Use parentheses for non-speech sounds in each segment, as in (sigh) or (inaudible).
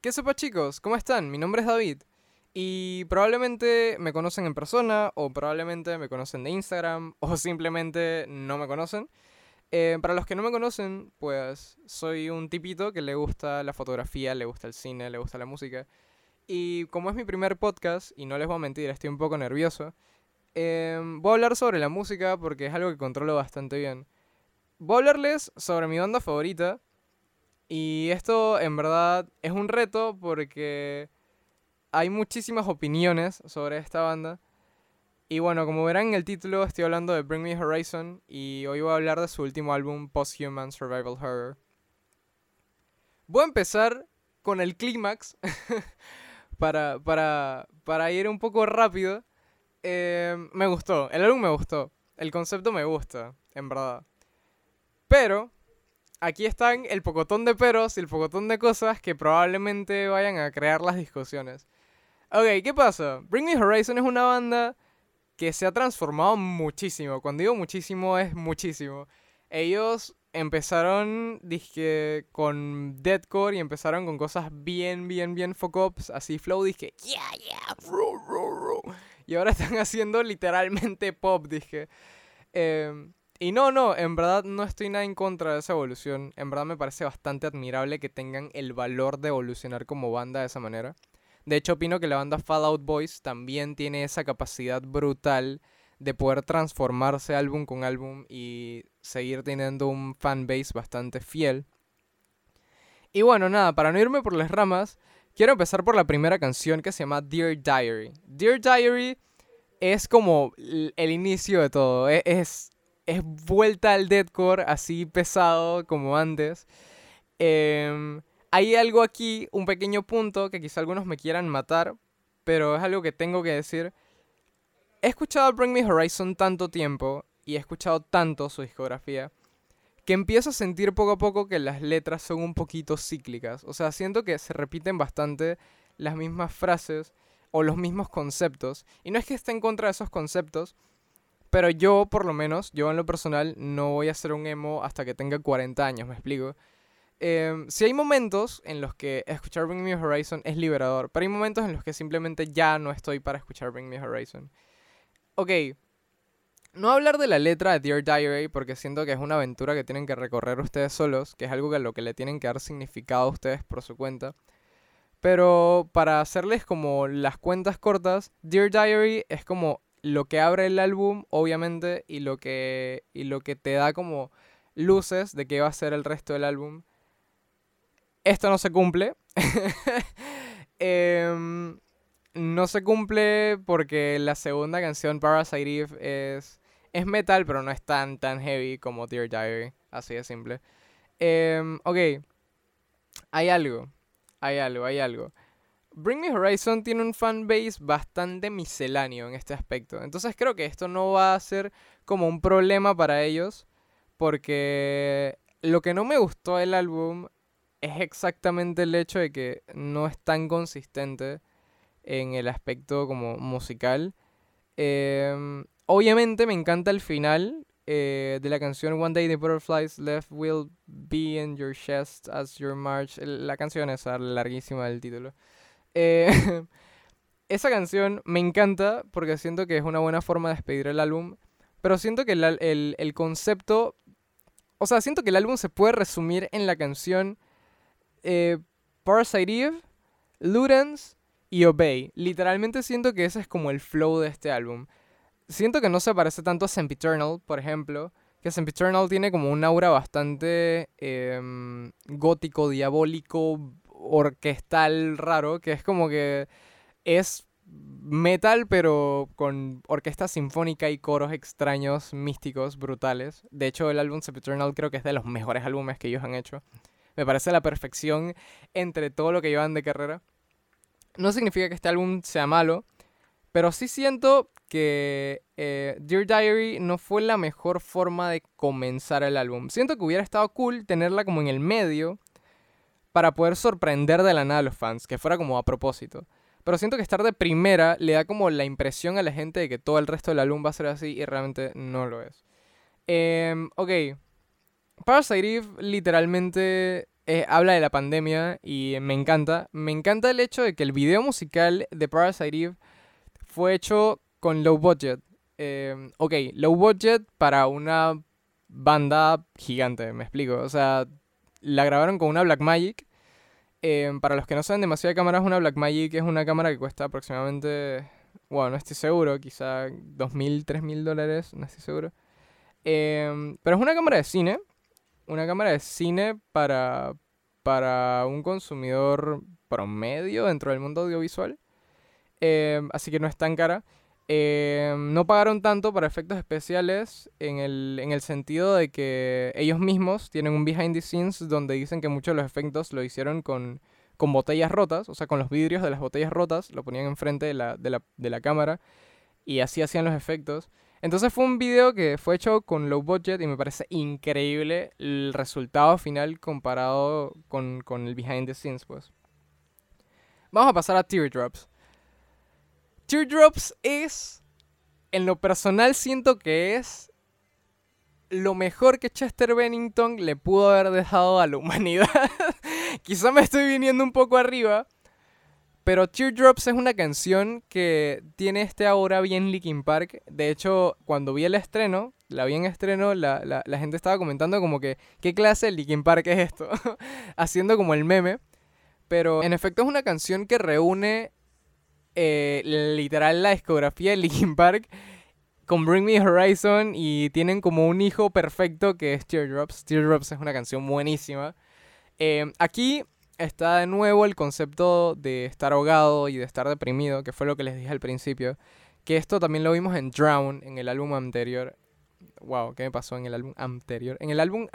¿Qué sepa chicos? ¿Cómo están? Mi nombre es David y probablemente me conocen en persona o probablemente me conocen de Instagram (laughs) o simplemente no me conocen. Eh, para los que no me conocen, pues soy un tipito que le gusta la fotografía, le gusta el cine, le gusta la música. Y como es mi primer podcast, y no les voy a mentir, estoy un poco nervioso, em, voy a hablar sobre la música porque es algo que controlo bastante bien. Voy a hablarles sobre mi banda favorita. Y esto en verdad es un reto porque hay muchísimas opiniones sobre esta banda. Y bueno, como verán en el título, estoy hablando de Bring Me Horizon y hoy voy a hablar de su último álbum, Post-Human Survival Horror. Voy a empezar con el clímax (laughs) para, para, para ir un poco rápido. Eh, me gustó, el álbum me gustó, el concepto me gusta, en verdad. Pero, aquí están el pocotón de peros y el pocotón de cosas que probablemente vayan a crear las discusiones. Ok, ¿qué pasa? Bring Me Horizon es una banda que se ha transformado muchísimo. Cuando digo muchísimo, es muchísimo. Ellos empezaron, dije, con deadcore y empezaron con cosas bien, bien, bien fuck-ups, así flow, dije, yeah, yeah, ro, ro, ro. Y ahora (laughs) están haciendo literalmente pop, dije. Em, y no, no, en verdad no estoy nada en contra de esa evolución. En verdad me parece bastante admirable que tengan el valor de evolucionar como banda de esa manera. De hecho, opino que la banda Fallout Boys también tiene esa capacidad brutal de poder transformarse álbum con álbum y seguir teniendo un fanbase bastante fiel. Y bueno, nada, para no irme por las ramas, quiero empezar por la primera canción que se llama Dear Diary. Dear Diary es como el inicio de todo. E-, es, es vuelta al deadcore así pesado como antes. Eh, hay algo aquí, un pequeño punto que quizá algunos me quieran matar, pero es algo que tengo que decir. He escuchado Bring Me Horizon tanto tiempo y he escuchado tanto su discografía que empiezo a sentir poco a poco que las letras son un poquito cíclicas. O sea, siento que se repiten bastante las mismas frases o los mismos conceptos. Y no es que esté en contra de esos conceptos, pero yo, por lo menos, yo en lo personal, no voy a ser un emo hasta que tenga 40 años, me explico. Eh, si hay momentos en los que escuchar Bring Me Horizon es liberador, pero hay momentos en los que simplemente ya no estoy para escuchar Bring Me Horizon. Ok, no hablar de la letra de Dear Diary porque siento que es una aventura que tienen que recorrer ustedes solos, que es algo que lo que le tienen que dar significado a ustedes por su cuenta. Pero para hacerles como las cuentas cortas, Dear Diary es como lo que abre el álbum, obviamente, y lo que, y lo que te da como luces de qué va a ser el resto del álbum esto no se cumple. (laughs) Em, no se cumple porque la segunda canción, Parasite Eve, es, es metal, pero no es tan, tan heavy como Dear Diary. Así de simple. Em, ok. Hay algo. Hay algo, hay algo. Bring Me Horizon tiene un fanbase bastante misceláneo en este aspecto. Entonces creo que esto no va a ser como un problema para ellos. Porque lo que no me gustó del álbum es exactamente el hecho de que no es tan consistente en el aspecto como musical. Em, obviamente me encanta el final eh, de la canción One Day the Butterflies Left Will Be in Your Chest as Your March. La canción es larguísima del título. Eh, (laughs) esa canción me encanta porque siento que es una buena forma de despedir el álbum. Pero siento que el, el concepto... O sea, siento que el álbum se puede resumir en la canción eh, Parasite Eve, Ludens y Obey. Literalmente siento que ese es como el flow de este álbum. Siento que no se parece tanto a Sempiternal, por ejemplo. Que Sempiternal tiene como un aura bastante em, gótico, diabólico, orquestal, raro. Que es como que es metal, pero con orquesta sinfónica y coros extraños, místicos, brutales. De hecho, el álbum Sempiternal creo que es de los mejores álbumes que ellos han hecho. Me parece la perfección entre todo lo que llevan de carrera. No significa que este álbum sea malo, pero sí siento que eh, Dear Diary no fue la mejor forma de comenzar el álbum. Siento que hubiera estado cool tenerla como en el medio para poder sorprender de la nada a los fans, que fuera como a propósito. Pero siento que estar de primera le da como la impresión a la gente de que todo el resto del álbum va a ser así y realmente no lo es. Eh, ok, Parasite Eve literalmente eh, habla de la pandemia y me encanta. Me encanta el hecho de que el video musical de Parasite Eve fue hecho con low budget. Eh, ok, low budget para una banda gigante, me explico. O sea, la grabaron con una Blackmagic. Eh, para los que no saben demasiado de cámaras, una Blackmagic es una cámara que cuesta aproximadamente, bueno, no estoy seguro, quizá 2.000, 3.000 dólares, no estoy seguro. Eh, pero es una cámara de cine, una cámara de cine para, para un consumidor promedio dentro del mundo audiovisual. Eh, así que no es tan cara. Eh, no pagaron tanto para efectos especiales en el, en el sentido de que ellos mismos tienen un behind the scenes donde dicen que muchos de los efectos lo hicieron con, con botellas rotas, o sea, con los vidrios de las botellas rotas, lo ponían enfrente de la, de la, de la cámara y así hacían los efectos. Entonces fue un video que fue hecho con low budget y me parece increíble el resultado final comparado con, con el behind the scenes, pues. Vamos a pasar a Teardrops. Teardrops es, en lo personal siento que es lo mejor que Chester Bennington le pudo haber dejado a la humanidad. (laughs) Quizá me estoy viniendo un poco arriba, pero Teardrops es una canción que tiene este aura bien Linkin Park. De hecho, cuando vi el estreno, la vi en estreno, la, la, la gente estaba comentando como que, ¿qué clase de Linkin Park es esto? (laughs) Haciendo como el meme. Pero en efecto es una canción que reúne eh, literal la discografía de Linkin Park con Bring Me Horizon y tienen como un hijo perfecto que es Teardrops. Teardrops es una canción buenísima. Eh, aquí está de nuevo el concepto de estar ahogado y de estar deprimido, que fue lo que les dije al principio. Que esto también lo vimos en Drown, en el álbum anterior. Wow, ¿qué me pasó en el álbum anterior? En el álbum.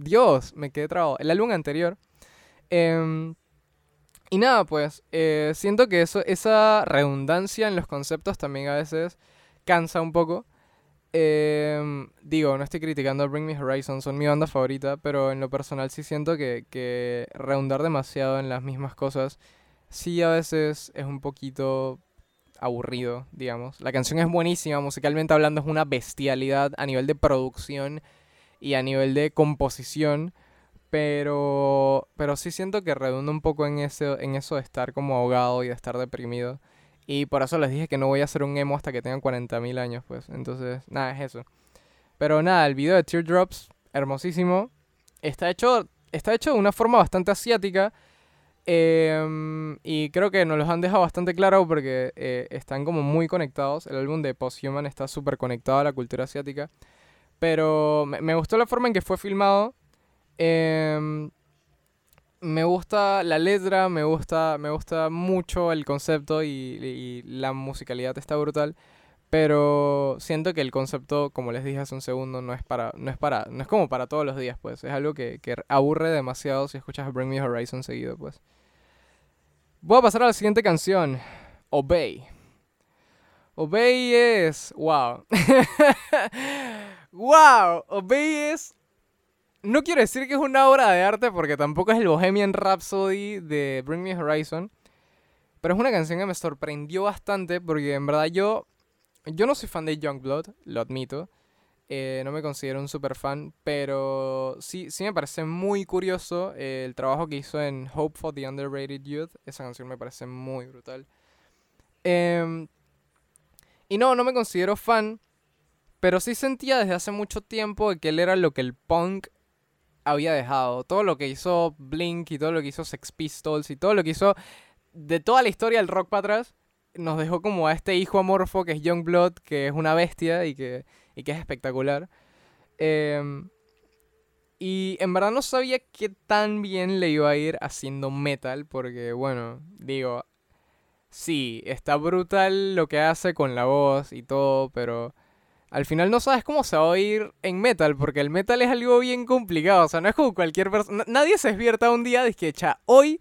Dios, me quedé trabado. El álbum anterior. Em, y nada, pues, eh, siento que eso, esa redundancia en los conceptos también a veces cansa un poco. Eh, digo, no estoy criticando a Bring Me Horizon, son mi banda favorita, pero en lo personal sí siento que, que redundar demasiado en las mismas cosas sí a veces es un poquito aburrido, digamos. La canción es buenísima, musicalmente hablando es una bestialidad a nivel de producción y a nivel de composición, pero, pero sí siento que redunda un poco en, ese, en eso de estar como ahogado y de estar deprimido. Y por eso les dije que no voy a hacer un emo hasta que tengan 40.000 años, pues. Entonces, nada, es eso. Pero nada, el video de Teardrops, hermosísimo. Está hecho, está hecho de una forma bastante asiática. Em, y creo que nos los han dejado bastante claro porque eh, están como muy conectados. El álbum de Posthuman está súper conectado a la cultura asiática. Pero me, gustó la forma en que fue filmado. Eh, me gusta la letra, me gusta, me gusta mucho el concepto y, la musicalidad está brutal. Pero siento que el concepto, como les dije hace un segundo, no es para, no es para, no es como para todos los días, pues. Es algo que, que aburre demasiado si escuchas Bring Me Horizon seguido, pues. Voy a pasar a la siguiente canción. Obey. Obey es. Wow. (laughs) wow. Obey es no quiero decir que es una obra de arte porque tampoco es el Bohemian Rhapsody de Bring Me Horizon. Pero es una canción que me sorprendió bastante porque en verdad yo, yo no soy fan de Youngblood, lo admito. Eh, no me considero un super fan, pero sí, sí me parece muy curioso el trabajo que hizo en Hope for the Underrated Youth. Esa canción me parece muy brutal. Eh, y no, no me considero fan, pero sí sentía desde hace mucho tiempo que él era lo que el punk había dejado. Todo lo que hizo Blink y todo lo que hizo Sex Pistols y todo lo que hizo de toda la historia del rock para atrás, nos dejó como a este hijo amorfo que es Youngblood, que es una bestia y que, y que es espectacular. Em, y en verdad no sabía qué tan bien le iba a ir haciendo metal, porque bueno, digo, sí, está brutal lo que hace con la voz y todo, pero al final no sabes cómo se va a oír en metal, porque el metal es algo bien complicado. O sea, no es como cualquier persona. Nadie se despierta un día y que, echa, hoy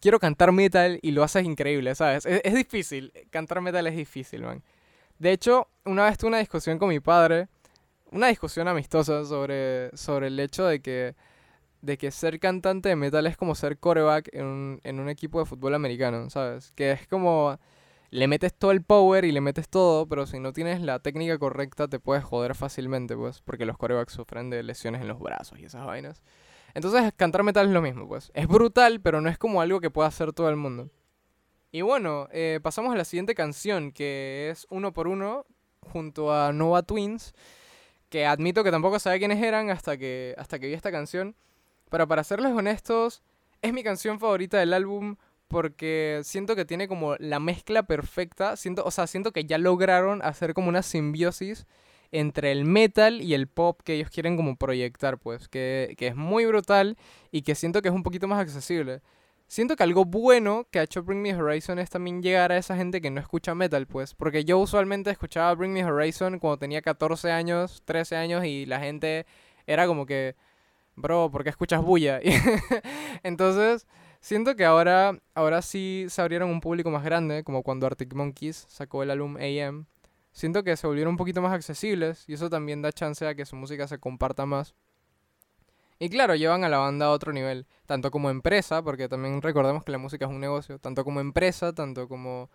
quiero cantar metal y lo haces increíble, ¿sabes? Es, difícil. Cantar metal es difícil, man. De hecho, una vez tuve una discusión con mi padre, una discusión amistosa sobre, sobre el hecho de que, de que ser cantante de metal es como ser coreback en un, en un equipo de fútbol americano, ¿sabes? Que es como le metes todo el power y le metes todo, pero si no tienes la técnica correcta te puedes joder fácilmente, pues, porque los corebacks sufren de lesiones en los brazos y esas vainas. Entonces cantar metal es lo mismo, pues. Es brutal, pero no es como algo que pueda hacer todo el mundo. Y bueno, eh, pasamos a la siguiente canción, que es Uno por Uno, junto a Nova Twins, que admito que tampoco sabía quiénes eran hasta que, hasta que vi esta canción. Pero para serles honestos, es mi canción favorita del álbum porque siento que tiene como la mezcla perfecta. Siento, o sea, siento que ya lograron hacer como una simbiosis entre el metal y el pop que ellos quieren como proyectar, pues, que, que es muy brutal y que siento que es un poquito más accesible. Siento que algo bueno que ha hecho Bring Me Horizon es también llegar a esa gente que no escucha metal, pues. Porque yo usualmente escuchaba Bring Me Horizon cuando tenía 14 años, 13 años y la gente era como que, bro, ¿por qué escuchas bulla? (laughs) Entonces, siento que ahora, ahora sí se abrieron un público más grande, como cuando Arctic Monkeys sacó el álbum AM. Siento que se volvieron un poquito más accesibles y eso también da chance a que su música se comparta más. Y claro, llevan a la banda a otro nivel, tanto como empresa, porque también recordemos que la música es un negocio, tanto como empresa, tanto como,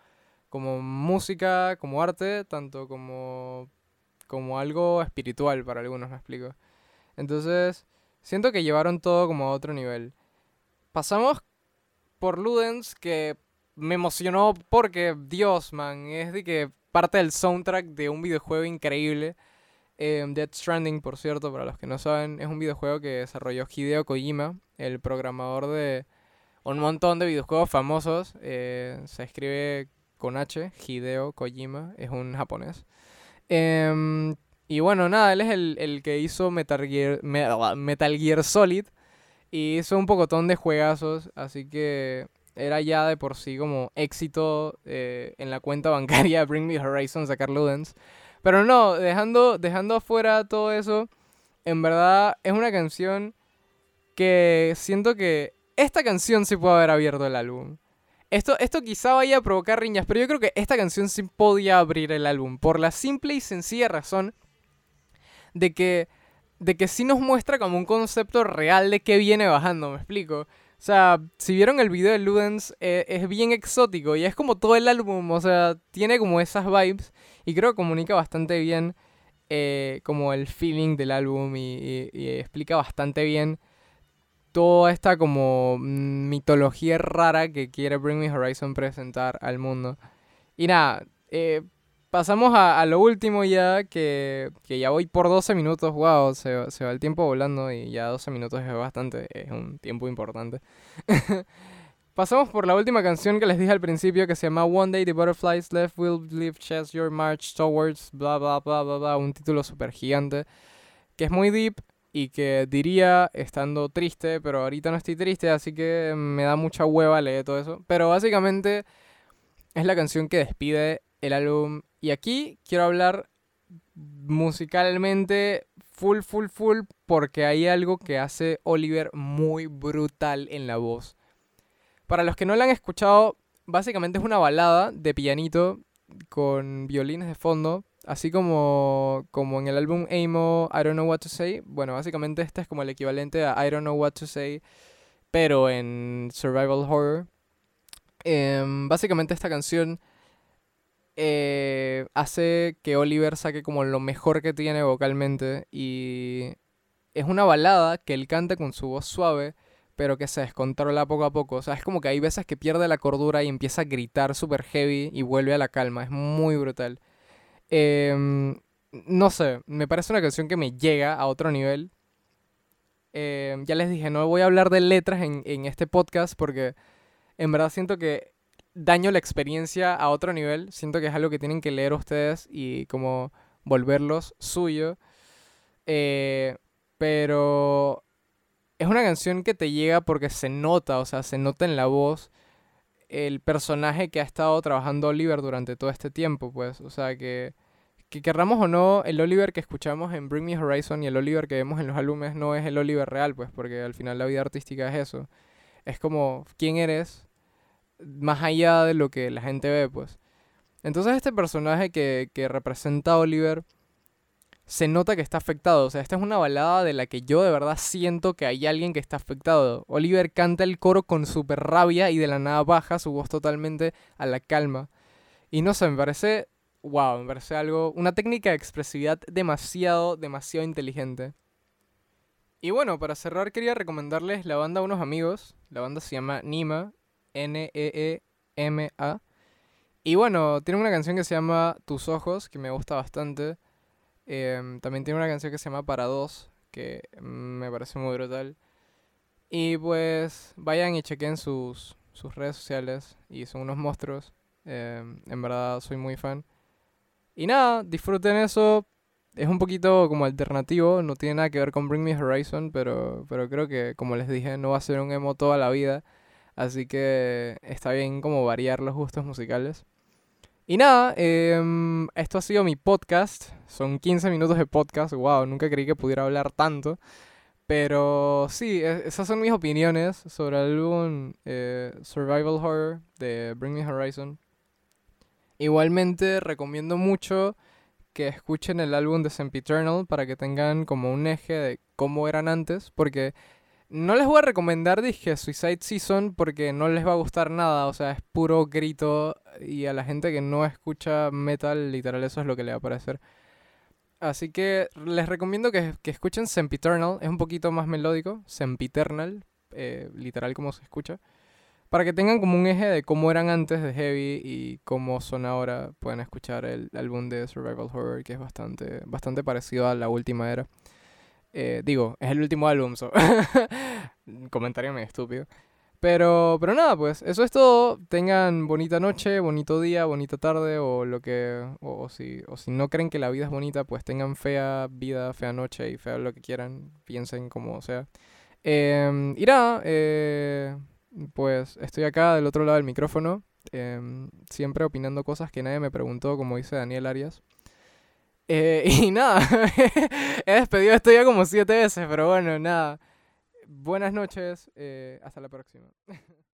como música, como arte, tanto como, como algo espiritual para algunos, me explico. Entonces, siento que llevaron todo como a otro nivel. Pasamos por Ludens, que me emocionó porque, Dios, man, es de que parte del soundtrack de un videojuego increíble. Eh, Dead Stranding, por cierto, para los que no saben, es un videojuego que desarrolló Hideo Kojima, el programador de un montón de videojuegos famosos. Eh, se escribe con H, Hideo Kojima, es un japonés. Em, y bueno, nada, él es el, que hizo Metal Gear, Metal Gear Solid y hizo un pocotón de juegazos, así que era ya de por sí como éxito eh, en la cuenta bancaria (laughs) Bring Me Horizon sacar Ludens. Pero no, dejando, dejando afuera todo eso, en verdad es una canción que siento que esta canción sí puede haber abierto el álbum. Esto, esto quizá vaya a provocar riñas, pero yo creo que esta canción sí podía abrir el álbum. Por la simple y sencilla razón de que, de que sí nos muestra como un concepto real de qué viene bajando, ¿me explico? O sea, si vieron el video de Ludens, eh, es bien exótico y es como todo el álbum, o sea, tiene como esas vibes. Y creo que comunica bastante bien eh, como el feeling del álbum y, explica bastante bien toda esta como mitología rara que quiere Bring Me Horizon presentar al mundo. Y nada, eh, pasamos a, lo último ya, que, que, ya voy por 12 minutos, wow, se, se va el tiempo volando y ya 12 minutos es bastante, es un tiempo importante. (laughs) Pasamos por la última canción que les dije al principio que se llama One Day the Butterflies Left Will Leave Chess Your March Towards, bla bla bla bla bla, un título súper gigante que es muy deep y que diría estando triste, pero ahorita no estoy triste, así que me da mucha hueva leer todo eso. Pero básicamente es la canción que despide el álbum y aquí quiero hablar musicalmente full, full, full porque hay algo que hace Oliver muy brutal en la voz. Para los que no la han escuchado, básicamente es una balada de pianito con violines de fondo, así como, como en el álbum Amo, I Don't Know What to Say. Bueno, básicamente este es como el equivalente a I Don't Know What to Say, pero en Survival Horror. Em, básicamente esta canción eh, hace que Oliver saque como lo mejor que tiene vocalmente y es una balada que él canta con su voz suave pero que se descontrola poco a poco. O sea, es como que hay veces que pierde la cordura y empieza a gritar super heavy y vuelve a la calma. Es muy brutal. Em, no sé, me parece una canción que me llega a otro nivel. Em, ya les dije, no voy a hablar de letras en, en este podcast porque en verdad siento que daño la experiencia a otro nivel. Siento que es algo que tienen que leer ustedes y como volverlos suyo. Eh, pero es una canción que te llega porque se nota, o sea, se nota en la voz el personaje que ha estado trabajando Oliver durante todo este tiempo, pues, o sea, que, que querramos o no, el Oliver que escuchamos en Bring Me Horizon y el Oliver que vemos en los álbumes no es el Oliver real, pues, porque al final la vida artística es eso. Es como, ¿quién eres? Más allá de lo que la gente ve, pues. Entonces este personaje que, que representa a Oliver se nota que está afectado. O sea, esta es una balada de la que yo de verdad siento que hay alguien que está afectado. Oliver canta el coro con super rabia y de la nada baja su voz totalmente a la calma. Y no sé, me parece, wow, me parece algo, una técnica de expresividad demasiado, demasiado inteligente. Y bueno, para cerrar quería recomendarles la banda a unos amigos. La banda se llama Nima, N-E-E-M-A. Y bueno, tiene una canción que se llama Tus Ojos, que me gusta bastante. Em, también tiene una canción que se llama Para Dos, que me parece muy brutal. Y pues vayan y chequen sus, sus redes sociales y son unos monstruos. Em, en verdad soy muy fan. Y nada, disfruten eso. Es un poquito como alternativo, no tiene nada que ver con Bring Me Horizon, pero, pero creo que, como les dije, no va a ser un emo toda la vida. Así que está bien como variar los gustos musicales. Y nada, em, esto ha sido mi podcast. Son 15 minutos de podcast. Wow, nunca creí que pudiera hablar tanto. Pero sí, e, esas son mis opiniones sobre el álbum eh, Survival Horror de Bring Me Horizon. Igualmente recomiendo mucho que escuchen el álbum de Sempiternal para que tengan como un eje de cómo eran antes, porque no les voy a recomendar, dije, Suicide Season porque no les va a gustar nada, o sea, es puro grito y a la gente que no escucha metal, literal, eso es lo que le va a parecer. Así que les recomiendo que, que escuchen Sempiternal, es un poquito más melódico, Sempiternal, eh, literal como se escucha, para que tengan como un eje de cómo eran antes de Heavy y cómo son ahora. Pueden escuchar el álbum de Survival Horror, que es bastante, bastante parecido a la última era. Eh, digo, es el último álbum, so. (laughs) comentario medio estúpido. Pero, pero nada, pues eso es todo. Tengan bonita noche, bonito día, bonita tarde o lo que... O, si, o si no creen que la vida es bonita, pues tengan fea vida, fea noche y fea lo que quieran. Piensen como sea. Eh, y nada, eh, pues estoy acá del otro lado del micrófono. Em, siempre opinando cosas que nadie me preguntó, como dice Daniel Arias. Eh, (laughs) y nada, (laughs) he despedido esto ya como siete veces, pero bueno, nada. Buenas noches, eh, hasta la próxima. (laughs)